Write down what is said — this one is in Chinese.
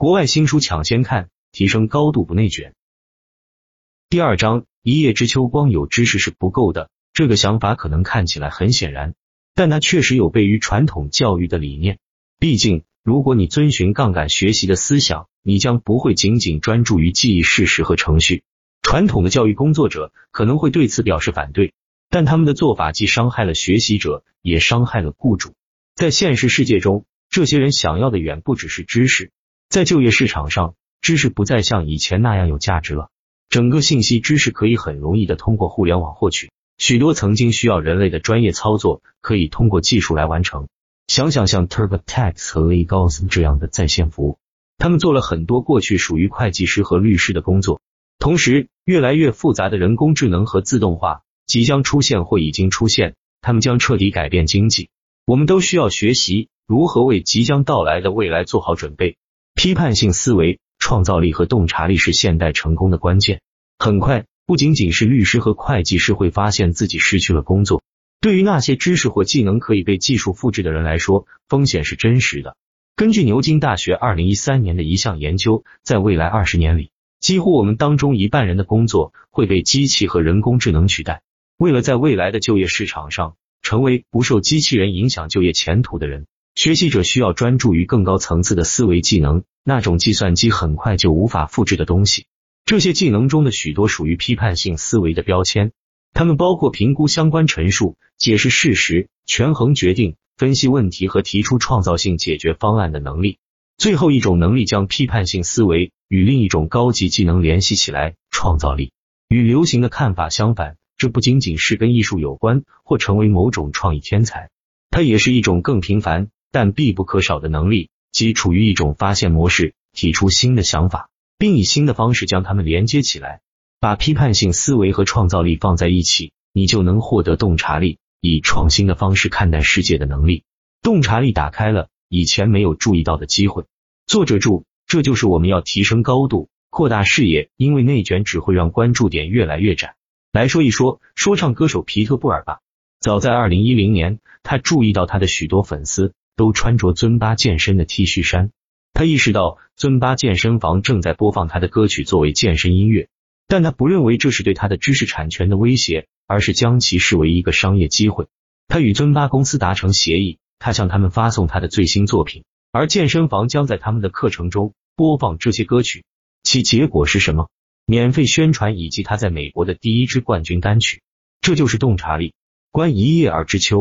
国外新书抢先看，提升高度不内卷。第二章，一叶知秋，光有知识是不够的。这个想法可能看起来很显然，但它确实有悖于传统教育的理念。毕竟，如果你遵循杠杆学习的思想，你将不会仅仅专注于记忆事实和程序。传统的教育工作者可能会对此表示反对，但他们的做法既伤害了学习者，也伤害了雇主。在现实世界中，这些人想要的远不只是知识。在就业市场上，知识不再像以前那样有价值了。整个信息知识可以很容易的通过互联网获取，许多曾经需要人类的专业操作，可以通过技术来完成。想想像 TurboTax 和 Legos 这样的在线服务。他们做了很多过去属于会计师和律师的工作，同时越来越复杂的人工智能和自动化即将出现或已经出现，他们将彻底改变经济。我们都需要学习如何为即将到来的未来做好准备。批判性思维、创造力和洞察力是现代成功的关键。很快，不仅仅是律师和会计师会发现自己失去了工作，对于那些知识或技能可以被技术复制的人来说，风险是真实的。根据牛津大学二零一三年的一项研究，在未来二十年里，几乎我们当中一半人的工作会被机器和人工智能取代。为了在未来的就业市场上成为不受机器人影响就业前途的人，学习者需要专注于更高层次的思维技能，那种计算机很快就无法复制的东西。这些技能中的许多属于批判性思维的标签，它们包括评估相关陈述、解释事实、权衡决定。分析问题和提出创造性解决方案的能力。最后一种能力将批判性思维与另一种高级技能联系起来，创造力。与流行的看法相反，这不仅仅是跟艺术有关或成为某种创意天才，它也是一种更平凡但必不可少的能力，即处于一种发现模式，提出新的想法，并以新的方式将它们连接起来。把批判性思维和创造力放在一起，你就能获得洞察力。以创新的方式看待世界的能力，洞察力打开了以前没有注意到的机会。作者注：这就是我们要提升高度、扩大视野，因为内卷只会让关注点越来越窄。来说一说说唱歌手皮特布尔吧。早在二零一零年，他注意到他的许多粉丝都穿着尊巴健身的 T 恤衫，他意识到尊巴健身房正在播放他的歌曲作为健身音乐，但他不认为这是对他的知识产权的威胁。而是将其视为一个商业机会。他与尊巴公司达成协议，他向他们发送他的最新作品，而健身房将在他们的课程中播放这些歌曲。其结果是什么？免费宣传以及他在美国的第一支冠军单曲。这就是洞察力。观一叶而知秋。